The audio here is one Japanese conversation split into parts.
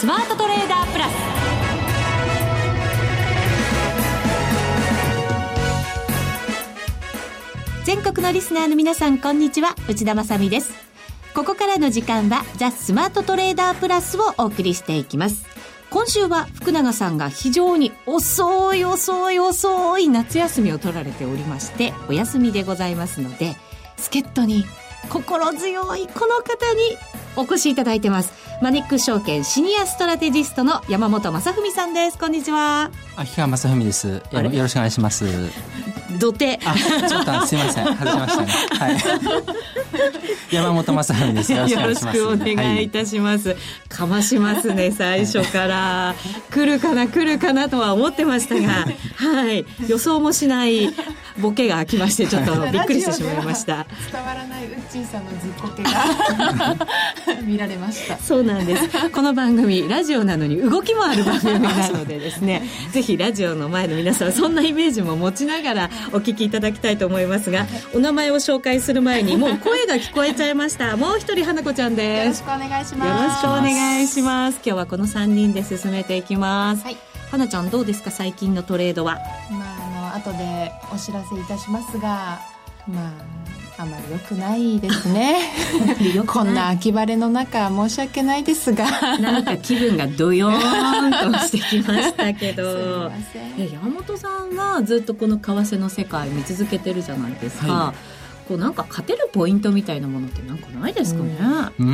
スマートトレーダープラス。全国のリスナーの皆さんこんにちは。内田まさです。ここからの時間はザ・スマートトレーダープラスをお送りしていきます。今週は福永さんが非常に遅い遅い遅い夏休みを取られておりましてお休みでございますので助っ人に心強いこの方にお越しいただいてます。マネック証券シニアストラテジストの山本正文さんです。こんにちは。秋川正 文です。よろしくお願いします。土手。あちょっとすいません。外しましたね。はい。山本正文です。よろしくお願いいたします、はい、かましますね最初から。来るかな来るかなとは思ってましたが。はい。予想もしないボケが来ましてちょっとびっくりしてしまいました。伝わらないウッチーさんのずっこけが 見られました。そうなんです。この番組ラジオなのに動きもある番組なのでですね。ぜひラジオの前の皆さんそんなイメージも持ちながらお聞きいただきたいと思いますがお名前を紹介する前にもう声が聞こえちゃいました。もう一人花子ちゃんです。よろしくお願いします。よろしくお願いします。今日はこの3人で進めていきます、はい、花ちゃんどうですか最近のトレードは？まああの後でお知らせいたしますがまああまり良くないですね。こんな秋晴れの中申し訳ないですが。なんか気分がドヨーンとしてきましたけど。山本さんはずっとこの為替の世界見続けてるじゃないですか、はい。こうなんか勝てるポイントみたいなものってなんかないですかね？うん、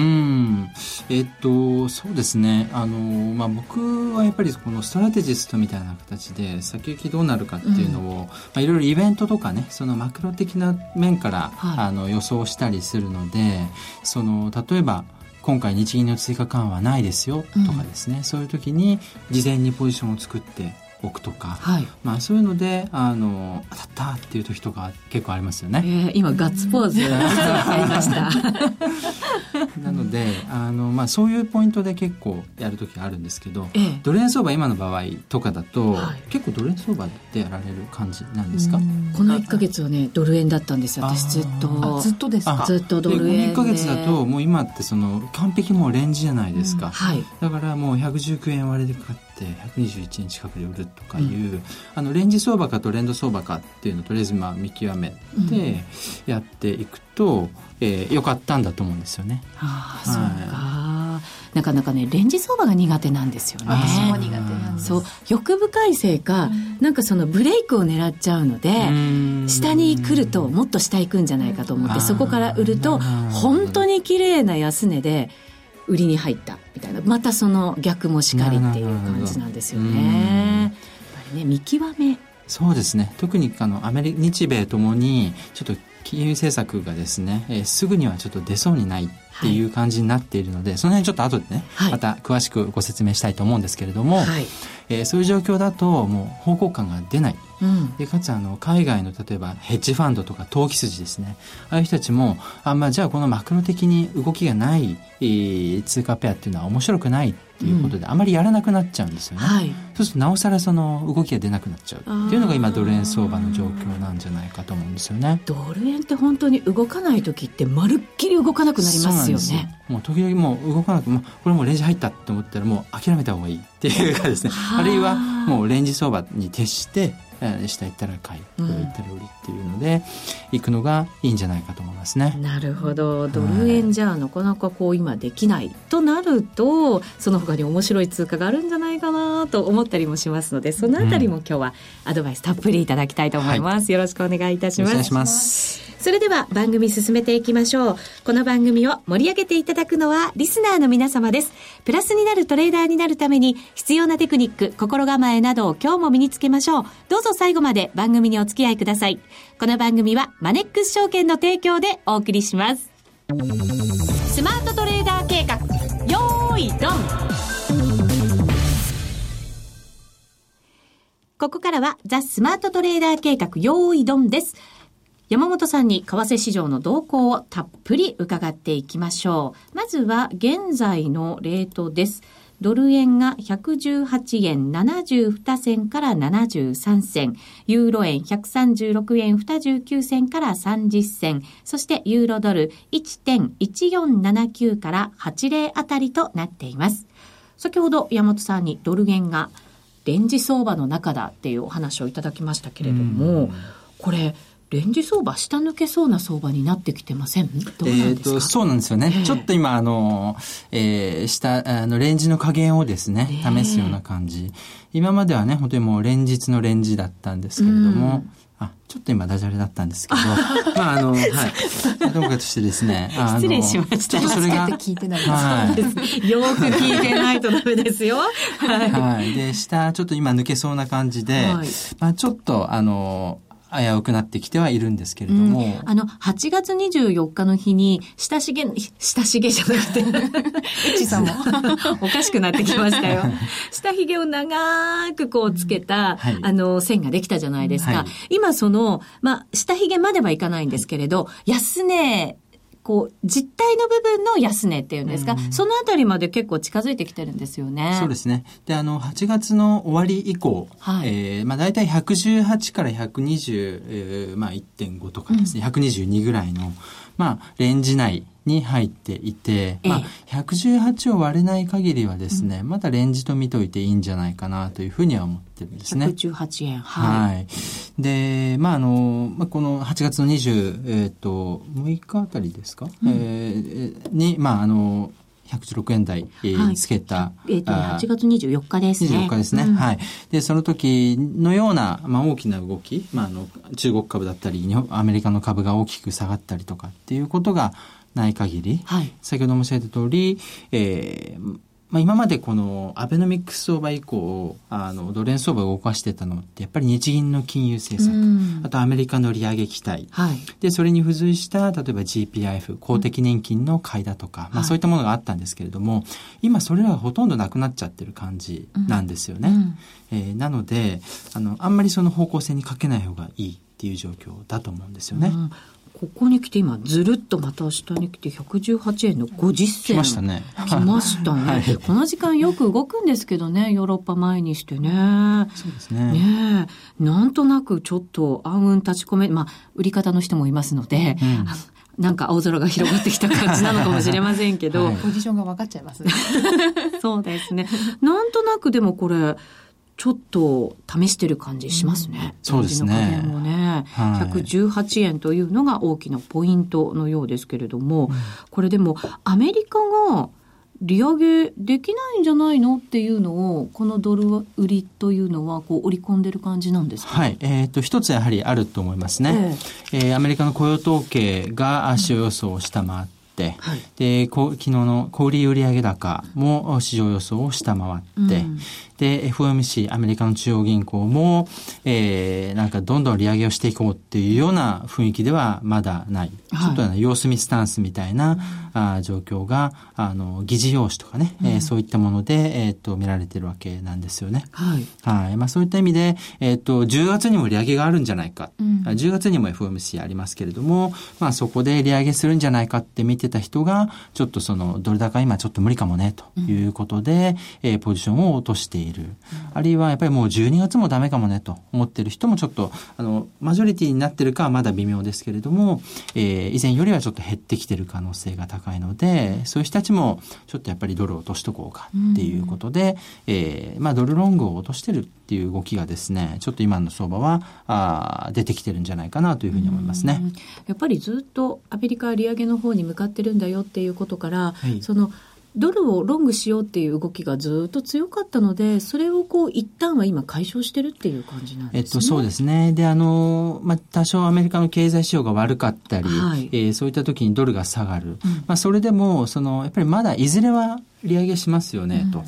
えっとそうですね。あのまあ僕はやっぱりこのストラテジストみたいな形で先行きどうなるかっていうのを、うん、まあいろいろイベントとかね、そのマクロ的な面から、はい、あの予想したりするので、その例えば今回日銀の追加緩和ないですよとかですね、うん、そういう時に事前にポジションを作って置くとか、はい、まあそういうのであの当たったっていう時とか結構ありますよね。えー、今ガッツポーズありました。なのであの、まあ、そういうポイントで結構やる時あるんですけど、ええ、ドル円相場今の場合とかだと、はい、結構ドル円相場でやられる感じなんですか？この1か月はねドル円だったんですよ私ずっと。ずっとですか？ずっとドル円で。1か月だともう今ってその完璧もうレンジじゃないですか、うん。はい、だからもう119円割れで買って121円近くで売るとかいう、うん、あのレンジ相場かトレンド相場かっていうのをとりあえずまあ見極めてやっていくと、えー、よかったんだと思うんですよね。ああ、そうか。なかなかね、レンジ相場が苦手なんですよね。私も苦手なんです。そう、欲深いせいか、うん、なんかそのブレイクを狙っちゃうので、下に来るともっと下行くんじゃないかと思って、そこから売ると、本当に綺麗な安値で、売りに入ったみたいな。またその逆もしかりっていう感じなんですよね。やっぱりね見極め。そうですね。特にあのアメリ日米ともにちょっと金融政策がですね、えー、すぐにはちょっと出そうにないっていう感じになっているので、はい、その辺ちょっと後でね、はい、また詳しくご説明したいと思うんですけれども、はい、えー、そういう状況だともう方向感が出ない、うん、でかつあの海外の例えばヘッジファンドとか投機筋ですね。ああいう人たちもあ、まあ、じゃあこのマクロ的に動きがない、えー、通貨ペアっていうのは面白くないっていうことで、あまりやらなくなっちゃうんですよね、はい、そうするとなおさらその動きが出なくなっちゃうっていうのが今ドル円相場の状況なんじゃないかと思うんですよね。ドル円って本当に動かない時ってまるっきり動かなくなりますよね。もう時々もう動かなくもうこれもうレンジ入ったって思ったらもう諦めた方がいいっていうかですね。あるいはもうレンジ相場に徹して下行ったら買い上行ったら売りっていうので、行くのがいいんじゃないかと思いますね。なるほどドル円じゃなかなかこう今できないとなるとその他に面白い通貨があるんじゃないかなと思ったりもしますのでそのあたりも今日はアドバイスたっぷりいただきたいと思います。はい、よろしくお願いいたします。お願いします。それでは番組進めていきましょう。この番組を盛り上げていただくのはリスナーの皆様です。プラスになるトレーダーになるために必要なテクニック、心構えなどを今日も身につけましょう。どうぞ最後まで番組にお付き合いください。この番組はマネックス証券の提供でお送りします。スマートトレーダー計画、よーいドンここからはザ・スマートトレーダー計画、用意ドンです。山本さんに為替市場の動向をたっぷり伺っていきましょう。まずは現在のレートです。ドル円が118円72銭から73銭、ユーロ円136円29銭から30銭、そしてユーロドル1.1479から80あたりとなっています。先ほど山本さんにドル円がレンジ相場の中だっていうお話をいただきましたけれども、これ、レンジ相場、下抜けそうな相場になってきてません？どうなんですか、えー、とそうなんですよね。えー、ちょっと今、あの、えー、下、あの、レンジの加減をですね、試すような感じ。今まではね、本当にもう連日のレンジだったんですけれども、うんあ、ちょっと今ダジャレだったんですけど、まああの、はい。どうかとしてですね、失礼しました。ちょっとそれが。聞いてないはい、よく聞いてないとダメですよ。はい。はい。で、下、ちょっと今抜けそうな感じで、はい、まあちょっと、あの、危うくなってきてはいるんですけれども。うん、あの、8月24日の日に、親しげ、親しげじゃなくて、エチさんも。おかしくなってきましたよ。下髭を長くこうつけた、はい、あの、線ができたじゃないですか。はい、今その、まあ、下髭まではいかないんですけれど、安値こう、実体の部分の安値っていうんですか、うん、そのあたりまで結構近づいてきてるんですよね。そうですね。で、あの、8月の終わり以降、はい、えー、まあ大体118から120、えー、まあ1.5とかですね、うん、122ぐらいの、まあ、レンジ内に入っていて、まあ、118を割れない限りはですね、うん、またレンジと見といていいんじゃないかなというふうには思ってるんですね。118円。はい。はい、で、まあ、あの、まあ、この8月の20、えっ、ー、と、6日あたりですか、うん、えー、に、まあ、あの、116円台、えー、つけた。えっ、ー、と、8月24日ですね。24日ですね。うん、はい。で、その時のような、まあ、大きな動き、まあ、あの、中国株だったり、アメリカの株が大きく下がったりとかっていうことがない限り、はい、先ほど申し上げた通り、えー、まあ、今までこのアベノミックス相場以降、あの、ドル円相場を動かしてたのって、やっぱり日銀の金融政策、あとアメリカの利上げ期待、はい、で、それに付随した、例えば GPIF、公的年金の買いだとか、うん、まあそういったものがあったんですけれども、はい、今それらがほとんどなくなっちゃってる感じなんですよね。うん、えー、なので、あの、あんまりその方向性にかけない方がいいっていう状況だと思うんですよね。うんここに来て今ずるっとまた下に来て118円の50銭。来ましたね。来ましたね。はい、この時間よく動くんですけどね、ヨーロッパ前にしてね。そうですね。ねなんとなくちょっと暗雲立ち込め、まあ、売り方の人もいますので、うんなんか青空が広がってきた感じなのかもしれませんけど。はい、ポジションが分かっちゃいますね。そうですね。なんとなくでもこれ、ちょっと試してる感じしますね。うん、そうですね。もね、はい、118円というのが大きなポイントのようですけれども、うん、これでもアメリカが利上げできないんじゃないのっていうのを、このドル売りというのは、こう、織り込んでる感じなんですか？はい。えっ、ー、と、一つやはりあると思いますね。えー、えー、アメリカの雇用統計が足を予想を下回って、はい、で、昨日の小売売上高も市場予想を下回って、うん、で、FOMC、アメリカの中央銀行も、えー、なんかどんどん利上げをしていこうっていうような雰囲気ではまだない。はい、ちょっと様子見スタンスみたいな、あ状況が、あの、議事要旨とかね、うん、えー、そういったもので、えっ、ー、と、見られてるわけなんですよね。はい。はい。まあそういった意味で、えっ、ー、と、10月にも利上げがあるんじゃないか。うん、10月にも FOMC ありますけれども、まあそこで利上げするんじゃないかって見てた人が、ちょっとその、ドル高今ちょっと無理かもね、ということで、うん、えー、ポジションを落としている。あるいはやっぱりもう12月もダメかもねと思ってる人もちょっと、あの、マジョリティになってるかはまだ微妙ですけれども、えー、以前よりはちょっと減ってきてる可能性が高いので、そういう人たちもちょっとやっぱりドルを落としとこうかっていうことで、うん、えー、まあドルロングを落としてるっていう動きがですね、ちょっと今の相場は、あ出てきてるんじゃないかなというふうに思いますね。やっぱりずっとアメリカ利上げの方に向かってるんだよっていうことから、はい、そのドルをロングしようっていう動きがずっと強かったので、それをこう一旦は今解消してるっていう感じなんですね。えっと、そうですね。で、あの、まあ、多少アメリカの経済指標が悪かったり、はい、えー、そういった時にドルが下がる。うん、まあ、それでも、その、やっぱりまだいずれは利上げしますよね、うん、と。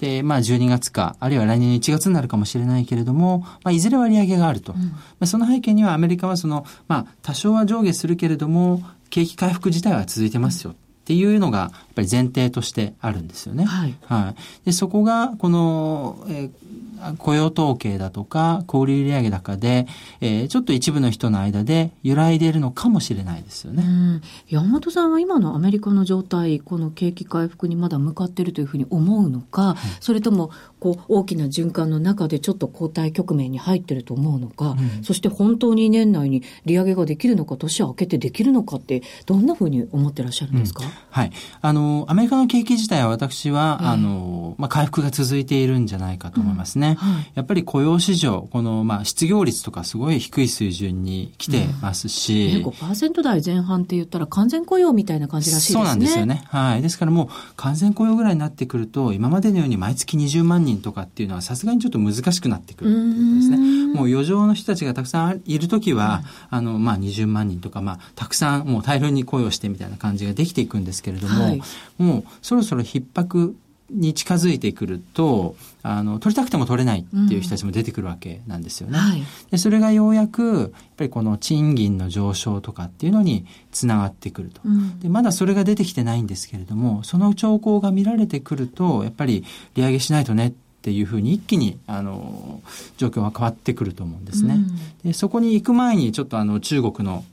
で、まあ、12月か、あるいは来年1月になるかもしれないけれども、まあ、いずれは利上げがあると。うん、まあ、その背景にはアメリカはその、まあ、多少は上下するけれども、景気回復自体は続いてますよ。っていうのがぱり前提としてあるんですよね。はい。はい。で、そこが、この、えー、雇用統計だとか、小売売上高で、えー、ちょっと一部の人の間で揺らいでいるのかもしれないですよね。山本さんは今のアメリカの状態、この景気回復にまだ向かっているというふうに思うのか、はい、それとも、こう、大きな循環の中でちょっと後退局面に入っていると思うのか、うん、そして本当に年内に利上げができるのか、年を明けてできるのかって、どんなふうに思ってらっしゃるんですか、うん、はい。あの、アメリカの景気自体は私は、えー、あの、まあ、回復が続いているんじゃないかと思いますね。うんはい、やっぱり雇用市場、この、まあ、失業率とかすごい低い水準に来てますし。うん、5%台前半って言ったら完全雇用みたいな感じらしいですね。そうなんですよね。はい。ですからもう、完全雇用ぐらいになってくると、今までのように毎月20万人とかっていうのはさすがにちょっと難しくなってくるっていうですね。もう余剰の人たちがたくさんいるときは、うん、あの、まあ、20万人とか、まあ、たくさんもう大量に雇用してみたいな感じができていくんですけれども、はい、もうそろそろ逼迫に近づいてくると、あの、取りたくても取れないっていう人たちも出てくるわけなんですよね。うんはい、でそれがようやく、やっぱりこの賃金の上昇とかっていうのにつながってくると、うん、で。まだそれが出てきてないんですけれども、その兆候が見られてくると、やっぱり利上げしないとねっていうふうに一気にあの状況が変わってくると思うんですね。うん、でそこに行く前にちょっとあの中国の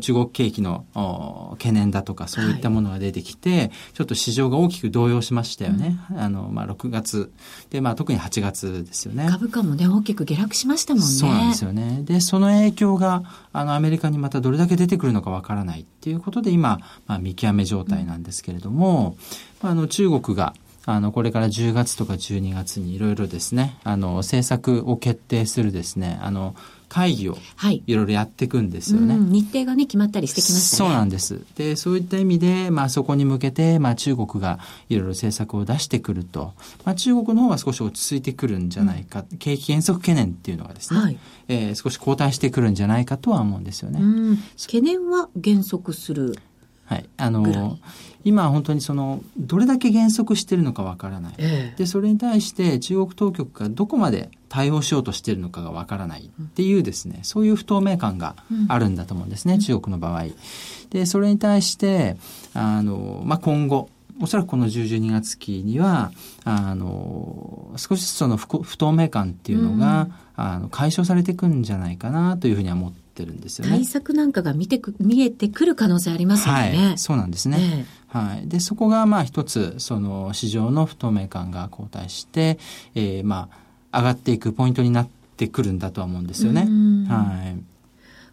中国景気の懸念だとかそういったものが出てきて、はい、ちょっと市場が大きく動揺しましたよね。うん、あのまあ6月でまあ特に8月ですよね。株価もね大きく下落しましたもんね。そうなんですよね。でその影響があのアメリカにまたどれだけ出てくるのかわからないっていうことで今まあ見極め状態なんですけれども、うん、あの中国があの、これから10月とか12月にいろいろですね、あの、政策を決定するですね、あの、会議をい。ろいろやっていくんですよね、はい日程がね決まったりしてきましたね。そうなんです。でそういった意味で、まあ、そこに向けて、まあ、中国がいろいろ政策を出してくると、まあ、中国の方は少し落ち着いてくるんじゃないか、うん、景気減速懸念っていうのがですね、はい、えー、少し後退してくるんじゃないかとは思うんですよね。懸念は減速するはい、あの今本当にそのどれだけ減速してるのかわからない、えでそれに対して中国当局がどこまで対応しようとしているのかがわからないっていうですね、そういう不透明感があるんだと思うんですね、うん、中国の場合。でそれに対してあの、まあ、今後おそらくこの10、12月期には、あの、少しずつその不透明感っていうのが、うん、あの解消されていくんじゃないかなというふうには思ってってるんですよね。対策なんかが見てく見えてくる可能性ありますよね。はい、そうなんですね。えー、はい。で、そこがまあ一つ、その市場の不透明感が後退して、えー、まあ、上がっていくポイントになってくるんだとは思うんですよね。はい。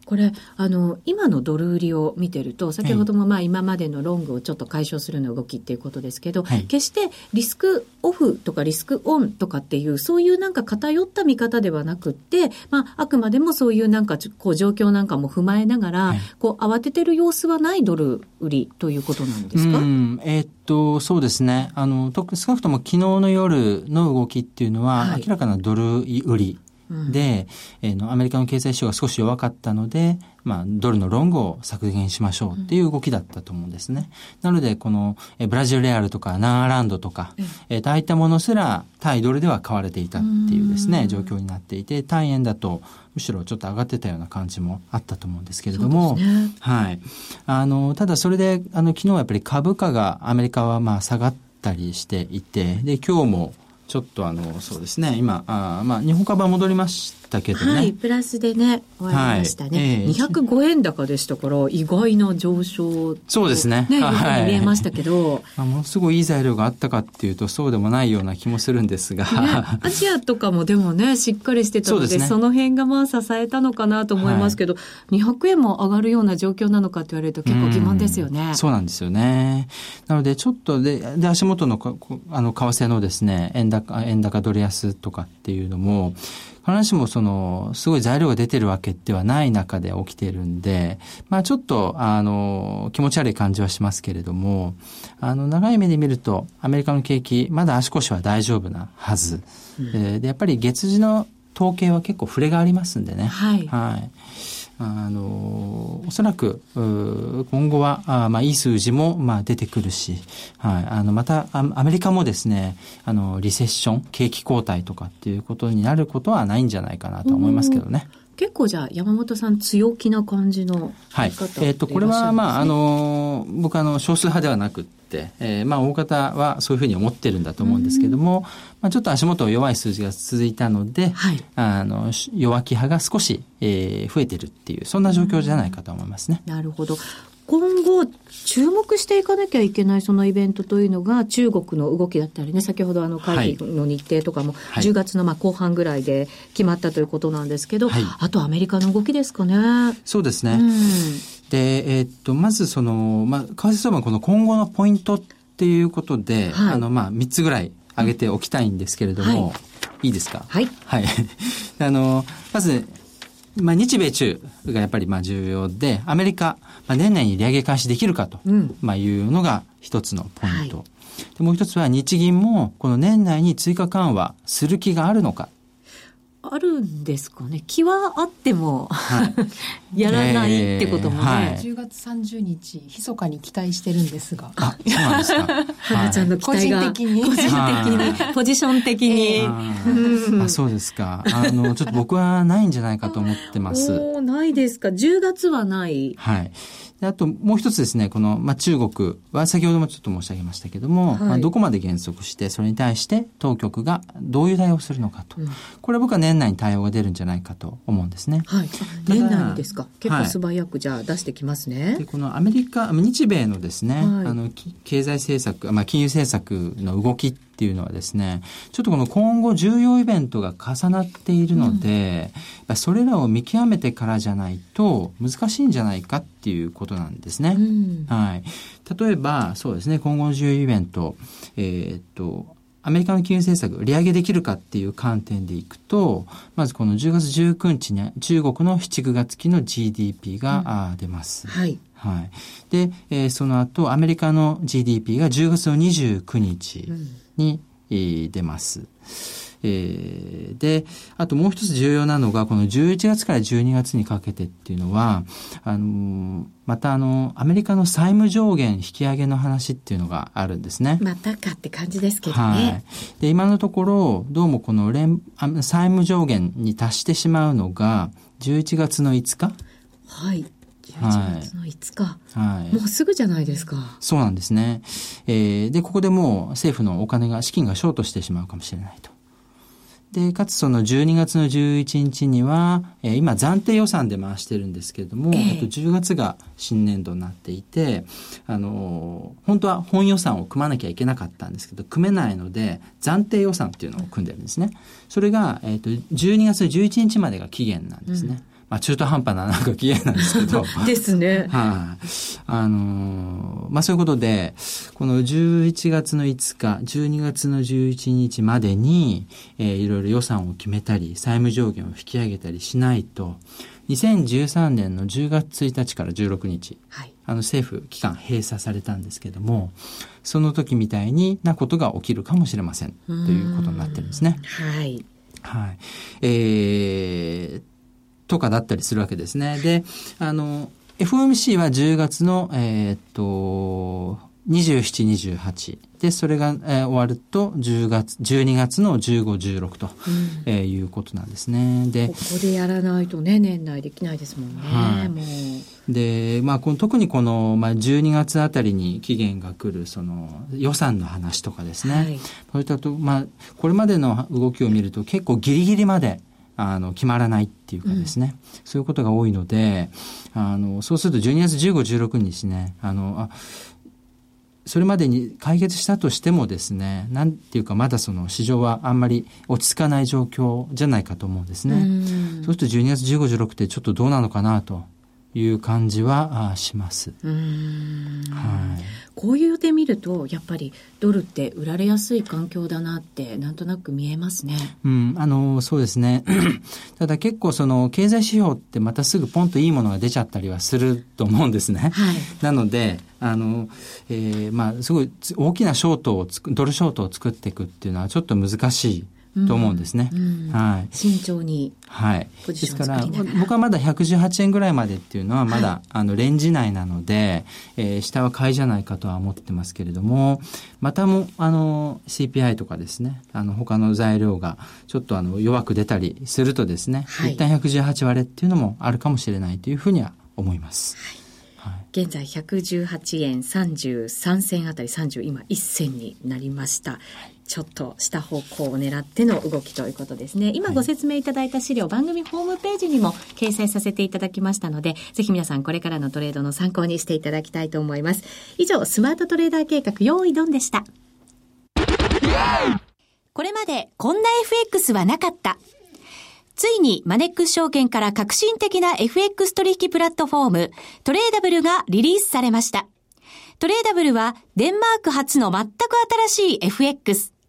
これあの今のドル売りを見てると先ほどもまあ今までのロングをちょっと解消するの動きっていうことですけど、はい、決してリスクオフとかリスクオンとかっていうそういうなんか偏った見方ではなくって、まあ、あくまでもそういうなんかこう状況なんかも踏まえながら、はい、こう慌ててる様子はないドル売りということなんですか？えー、っとそうですね。あの少なくとも昨日の夜の動きっていうのは、はい、明らかなドル売りで、えー、のアメリカの経済指標が少し弱かったので、まあ、ドルのロングを削減しましょうっていう動きだったと思うんですね。なので、この、えブラジルレアルとかナーランドとか、えー、ああいったものすら対ドルでは買われていたっていうですね、状況になっていて、対円だとむしろちょっと上がってたような感じもあったと思うんですけれども、ね、はい。あの、ただそれで、あの、昨日はやっぱり株価がアメリカはまあ下がったりしていて、で、今日も、ちょっとあの、そうですね、今、あまあ、日本株は戻りましたけどね。はい、プラスでね、終わりましたね。はいえー、205円高でしたから、意外な上昇。そうですね。ね、はい、見えましたけど、まあ。ものすごいいい材料があったかっていうと、そうでもないような気もするんですが。ね、アジアとかもでもね、しっかりしてたので、そ、ね、その辺がまあ支えたのかなと思いますけど、はい、200円も上がるような状況なのかって言われると結構疑問ですよね。うそうなんですよね。なので、ちょっとで、で、足元のあの、為替のですね、円高、円高ドル安とかっていうのも、必ずしもその、すごい材料が出てるわけではない中で起きてるんで、まあちょっと、あの、気持ち悪い感じはしますけれども、あの、長い目で見ると、アメリカの景気、まだ足腰は大丈夫なはず。うん、で、やっぱり月次の統計は結構触れがありますんでね。はい。はい。あの、おそらく、今後は、あまあ、いい数字も、まあ、出てくるし、はい。あの、また、アメリカもですね、あの、リセッション、景気後退とかっていうことになることはないんじゃないかなと思いますけどね。結構じゃあ山本さん強気な感じのはい。えっ、ー、と、これはまあ、あの、僕あの、少数派ではなくて、えー、まあ、大方はそういうふうに思ってるんだと思うんですけども、まあ、ちょっと足元弱い数字が続いたので、はい、あの、弱気派が少し、えー、増えてるっていう、そんな状況じゃないかと思いますね。なるほど。今後、注目していかなきゃいけないそのイベントというのが、中国の動きだったりね、先ほどあの会議の日程とかも、10月のまあ後半ぐらいで決まったということなんですけど、はい、あとアメリカの動きですかね。そうですね。うん、で、えー、っと、まずその、まあ、為替相場この今後のポイントっていうことで、はい、あの、まあ、3つぐらい挙げておきたいんですけれども、はい、いいですか？はい。はい。あの、まず、まあ、日米中がやっぱりまあ重要で、アメリカ、まあ、年内に利上げ開始できるかと、まあ、いうのが一つのポイント。はい、でもう一つは日銀もこの年内に追加緩和する気があるのか。あるんですかね。気はあっても、はい、やらないってこともね、えーはい、10月30日密かに期待してるんですが。あそうなんですか。花ちゃんの期待が個人的に。個人的にポジション的に、えー、あそうですか。あのちょっと僕はないんじゃないかと思ってます。おないですか。10月はない。はいあともう一つですね、この、まあ、中国は先ほどもちょっと申し上げましたけども、はい、まあ、どこまで減速して、それに対して当局がどういう対応をするのかと。うん、これは僕は年内に対応が出るんじゃないかと思うんですね。はい。年内にですか？結構素早くじゃあ出してきますね。はい、で、このアメリカ、日米のですね、はい、あの、経済政策、まあ、金融政策の動きっていうのはですね、ちょっとこの今後重要イベントが重なっているので、うん、それらを見極めてからじゃないと難しいんじゃないかっていうことなんですね。うん、はい。例えば、そうですね、今後の重要イベント、えー、っと、アメリカの金融政策、利上げできるかっていう観点でいくと、まずこの10月19日に中国の7、9月期の GDP が、うん、出ます。はい。はい。で、えー、その後、アメリカの GDP が10月の29日。うんに、出ます。えー、で、あともう一つ重要なのが、この11月から12月にかけてっていうのは、あの、またあの、アメリカの債務上限引き上げの話っていうのがあるんですね。またかって感じですけどね。はい。で、今のところ、どうもこの連、債務上限に達してしまうのが、11月の5日？はい。11月の5日、はい、もうすぐじゃないですか。そうなんですね。えー、で、ここでもう政府のお金が、資金がショートしてしまうかもしれないと。で、かつその12月の11日には、えー、今暫定予算で回してるんですけれども、えー、あと10月が新年度になっていて、あのー、本当は本予算を組まなきゃいけなかったんですけど、組めないので、暫定予算っていうのを組んでるんですね。それが、えっ、ー、と、12月11日までが期限なんですね。うんまあ、中途半端ななんか期限なんですけど。ですね。はい、あ。あのー、まあ、そういうことで、この11月の5日、12月の11日までに、えー、いろいろ予算を決めたり、債務上限を引き上げたりしないと、2013年の10月1日から16日、はい、あの政府機関閉鎖されたんですけども、その時みたいになことが起きるかもしれませんということになってるんですね。はい。はい。えー、とかだったりするわけですね。で、あの、FOMC は10月の、えー、っと、27、28。で、それが、えー、終わると、10月、12月の15、16と、うん、えー、いうことなんですね。で、ここでやらないとね、年内できないですもんね、はい、もう。で、まあ、この特にこの、まあ、12月あたりに期限が来る、その、予算の話とかですね。はい、そういったと、まあ、これまでの動きを見ると、結構ギリギリまで、あの、決まらないっていうかですね、うん、そういうことが多いので、あの、そうすると12月15、16日ね、あの、あ、それまでに解決したとしてもですね、なんていうかまだその市場はあんまり落ち着かない状況じゃないかと思うんですね。うそうすると12月15、16ってちょっとどうなのかなという感じはします。はい、こういう予定見るとやっぱりドルって売られやすい環境だなってなんとなく見えますね。うん、あのそうですね。ただ結構その経済指標ってまたすぐポンといいものが出ちゃったりはすると思うんですね。はい、なのであの、えー、まあすごい大きなショートをドルショートを作っていくっていうのはちょっと難しい。と思うんですね。うんうん、はい。慎重に。はい。ですから、僕はまだ118円ぐらいまでっていうのはまだ、はい、あの、レンジ内なので、えー、下は買いじゃないかとは思ってますけれども、またも、あの、CPI とかですね、あの、他の材料がちょっとあの、弱く出たりするとですね、はい、一旦118割れっていうのもあるかもしれないというふうには思います。はい、現在118円33銭あたり30今1銭になりました。はいちょっとした方向を狙っての動きということですね。今ご説明いただいた資料、はい、番組ホームページにも掲載させていただきましたので、ぜひ皆さんこれからのトレードの参考にしていただきたいと思います。以上、スマートトレーダー計画用意ドンでした。これまでこんな FX はなかった。ついにマネックス証券から革新的な FX 取引プラットフォーム、トレーダブルがリリースされました。トレーダブルはデンマーク発の全く新しい FX。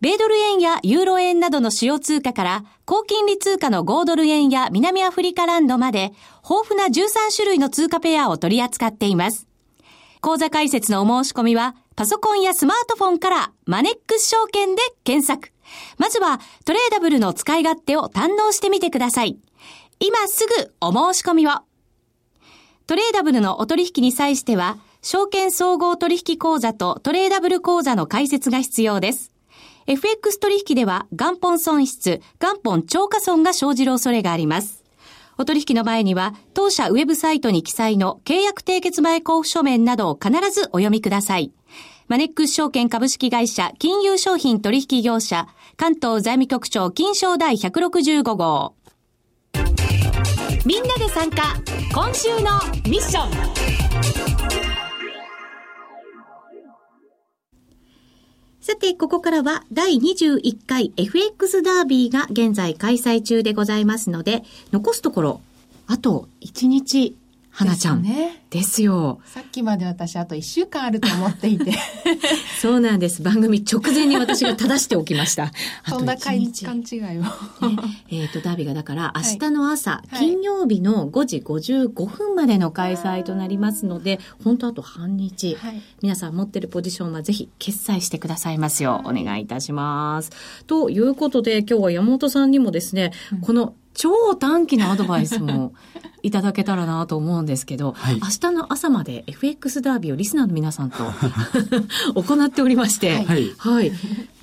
米ドル円やユーロ円などの主要通貨から高金利通貨の5ドル円や南アフリカランドまで豊富な13種類の通貨ペアを取り扱っています。講座解説のお申し込みはパソコンやスマートフォンからマネックス証券で検索。まずはトレーダブルの使い勝手を堪能してみてください。今すぐお申し込みを。トレーダブルのお取引に際しては、証券総合取引口座とトレーダブル口座の開設が必要です。FX 取引では元本損失、元本超過損が生じる恐れがあります。お取引の前には、当社ウェブサイトに記載の契約締結前交付書面などを必ずお読みください。マネックス証券株式会社金融商品取引業者関東財務局長金賞第165号。みんなで参加今週のミッションさて、ここからは第21回 FX ダービーが現在開催中でございますので、残すところ、あと1日。花ちゃん。ね。ですよ。さっきまで私あと1週間あると思っていて。そうなんです。番組直前に私が正しておきました。そんな勘違いを。ね、えっ、ー、と、ダービーがだから明日の朝、はい、金曜日の5時55分までの開催となりますので、本当あと半日、はい、皆さん持ってるポジションはぜひ決済してくださいますよう、お願いいたします。ということで、今日は山本さんにもですね、うん、この超短期のアドバイスもいただけたらなと思うんですけど、はい、明日の朝まで FX ダービーをリスナーの皆さんと 行っておりまして、はい、はい。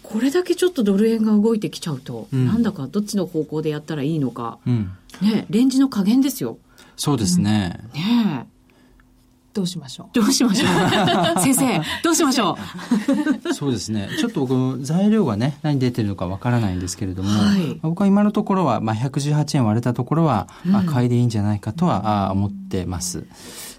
これだけちょっとドル円が動いてきちゃうと、うん、なんだかどっちの方向でやったらいいのか、うん、ね、レンジの加減ですよ。そうですね。うん、ねどうしましょう？どうしましょう？先生、どうしましょう？そうですね。ちょっと僕、材料がね、何出てるのかわからないんですけれども、はい、僕は今のところは、まあ、118円割れたところは、うん、あ買いでいいんじゃないかとは、あ思ってます。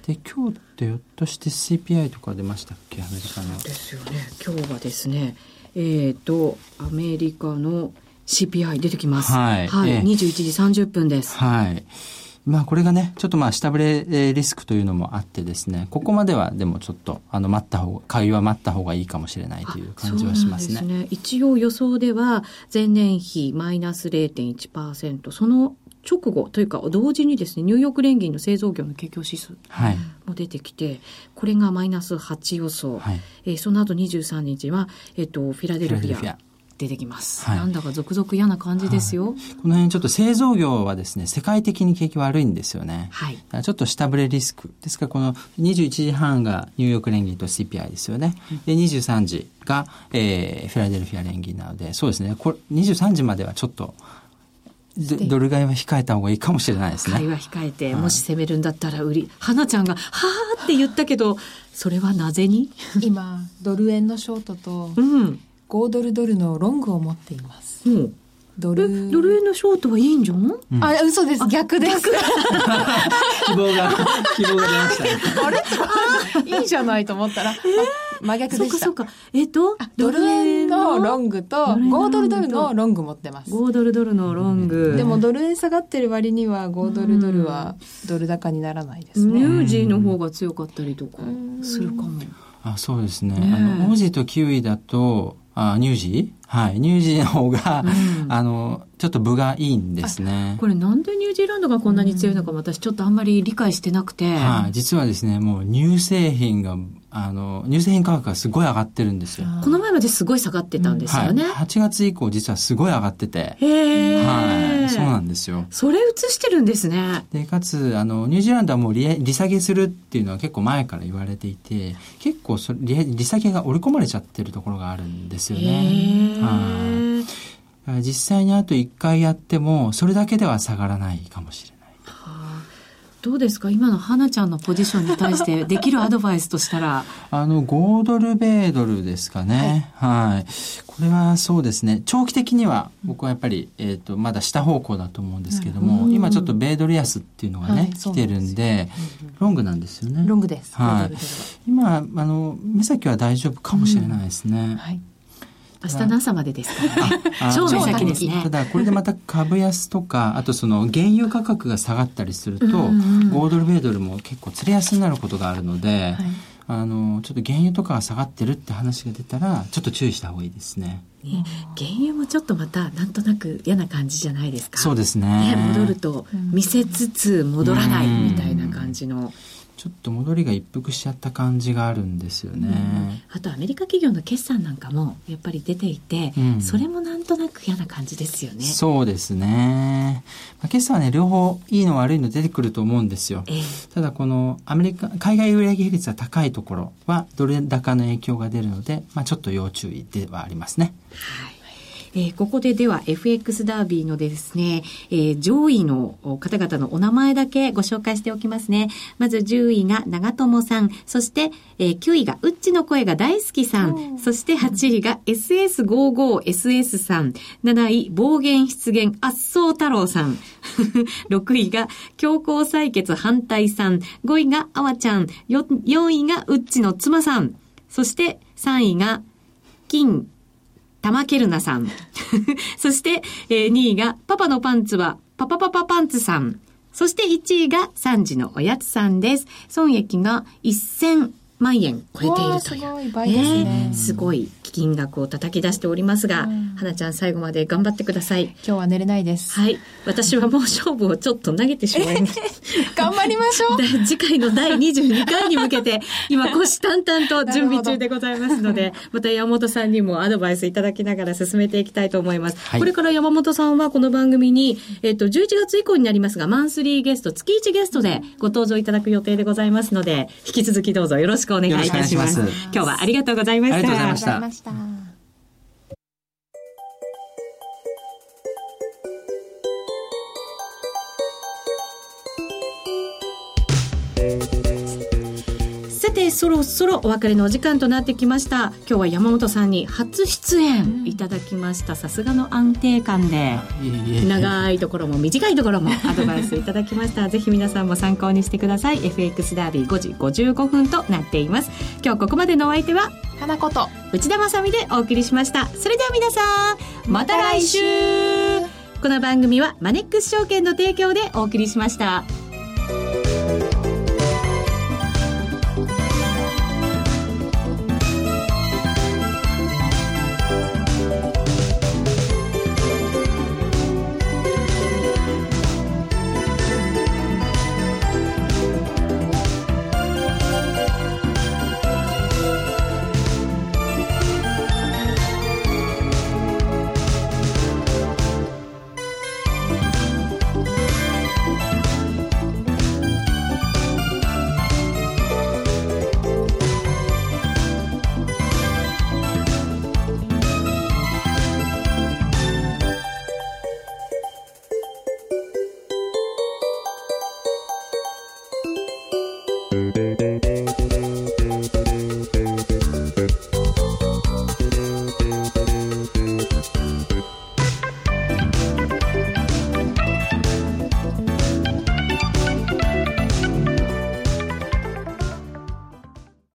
で、今日ってひょっとして CPI とか出ましたっけ？アメリカの。ですよね。今日はですね、えっ、ー、と、アメリカの CPI 出てきます。はい。はい、えー、21時30分です。はい。まあこれがね、ちょっとまあ下振れリスクというのもあってですね、ここまではでもちょっとあの待った方が、買いは待った方がいいかもしれないという感じはしますね。すね。一応予想では前年比マイナス0.1%、その直後というか同時にですねニューヨーク連銀の製造業の景況指数も出てきて、はい、これがマイナス8予想、はい、えー、その後23日は、えっと、フィラデルフィア出てきます、はい、なんだか続々嫌な感じですよ、はい、この辺ちょっと製造業はですね世界的に景気悪いんですよね、はい、ちょっと下振れリスク。ですからこの21時半がニューヨーク連銀と CPI ですよね、うん、で23時が、えー、フィラデルフィア連銀なのでそうですね。これ23時まではちょっとドル買いは控えた方がいいかもしれないですね。買いは控えて、もし攻めるんだったら売り。花ちゃんが、はあって言ったけど、それはなぜに？今、ドル円のショートと、うん、5ドルドルのロングを持っています。うん、ドルドル円のショートはいいんじゃん、うん、あ、嘘です。逆です。希望が、希望が出ました、ね。あれ？いいじゃないと思ったら、えー、真逆でした。そうかそうか。えっ、ー、と、ドル円のロングと5ドルドルのロング持ってます。5ドルドルのロング。でもドル円下がってる割には5ドルドルはドル高にならないですね。ニュージーの方が強かったりとかするかも。あそうですね。ねあの、オージーとキウイだと、あ乳児？はい。乳児の方が、うん、あの、ちょっと分がいいんですね。これなんでニュージーランドがこんなに強いのか、私ちょっとあんまり理解してなくて。はい。実はですね、もう乳製品が、あの、乳製品価格がすごい上がってるんですよ。この前まですごい下がってたんですよね。うんはい、8月以降実はすごい上がってて。へはい。そうなんですよ。それ映してるんですね。で、かつ、あの、ニュージーランドはもう利利下げするっていうのは結構前から言われていて、結構そ利利下げが織り込まれちゃってるところがあるんですよね。はい。実際にあと1回やってもそれだけでは下がらないかもしれない。はあ、どうですか？今の花ちゃんのポジションに対してできるアドバイスとしたら。あの、5ドル米ドルですかね。はい。はい、これはそうですね。長期的には僕はやっぱり、えっ、ー、と、まだ下方向だと思うんですけども、今ちょっと米ドル安っていうのがね、はい、来てるんで、ロングなんですよね。ロングです。はい。今、あの、目先は大丈夫かもしれないですね。うん、はい。明日の朝までですからね。超目先ですね。ただ、これでまた株安とか、あとその原油価格が下がったりすると、5ドル、米ドルも結構釣れ安になることがあるので、はい、あの、ちょっと原油とかが下がってるって話が出たら、ちょっと注意した方がいいですね。ね、原油もちょっとまたなんとなく嫌な感じじゃないですか。そうですね。ね戻ると見せつつ戻らないみたいな感じの。ちょっと戻りが一服しちゃった感じがあるんですよね、うん、あとアメリカ企業の決算なんかもやっぱり出ていて、うん、それもなんとなく嫌な感じですよね。そうですね、まあ、決算はね両方いいの悪いの出てくると思うんですよ、えー、ただこのアメリカ海外売上比率が高いところはドル高の影響が出るので、まあ、ちょっと要注意ではありますね。はいえー、ここででは FX ダービーのですね、えー、上位の方々のお名前だけご紹介しておきますね。まず10位が長友さん、そして、えー、9位がうっちの声が大好きさん、そして8位が SS55SS さん、7位暴言出現圧走太郎さん、6位が強行採決反対さん、5位があわちゃん、4位がうっちの妻さん、そして3位が金玉けるなさん。そして、えー、2位が、パパのパンツは、パパパパパンツさん。そして1位が3時のおやつさんです。損益が1000万円超えているという。すごい倍ですね。ねすごい金額を叩き出しておりますが、花ちゃん最後まで頑張ってください。今日は寝れないです。はい。私はもう勝負をちょっと投げてしまいました。頑張りましょう。次回の第22回に向けて、今、虎視眈々と準備中でございますので、また山本さんにもアドバイスいただきながら進めていきたいと思います。はい、これから山本さんはこの番組に、えっと、11月以降になりますが、マンスリーゲスト、月1ゲストでご登場いただく予定でございますので、引き続きどうぞよろしくお願いいたします。ます今日はありがとうございました。ありがとうございました。そろそろお別れのお時間となってきました。今日は山本さんに初出演いただきました。さすがの安定感で。長いところも短いところも アドバイスいただきました。ぜひ皆さんも参考にしてください。FX ダービー5時55分となっています。今日ここまでのお相手は花子と。内田まさでお送りしました。それでは皆さんまた来週。この番組はマネックス証券の提供でお送りしました。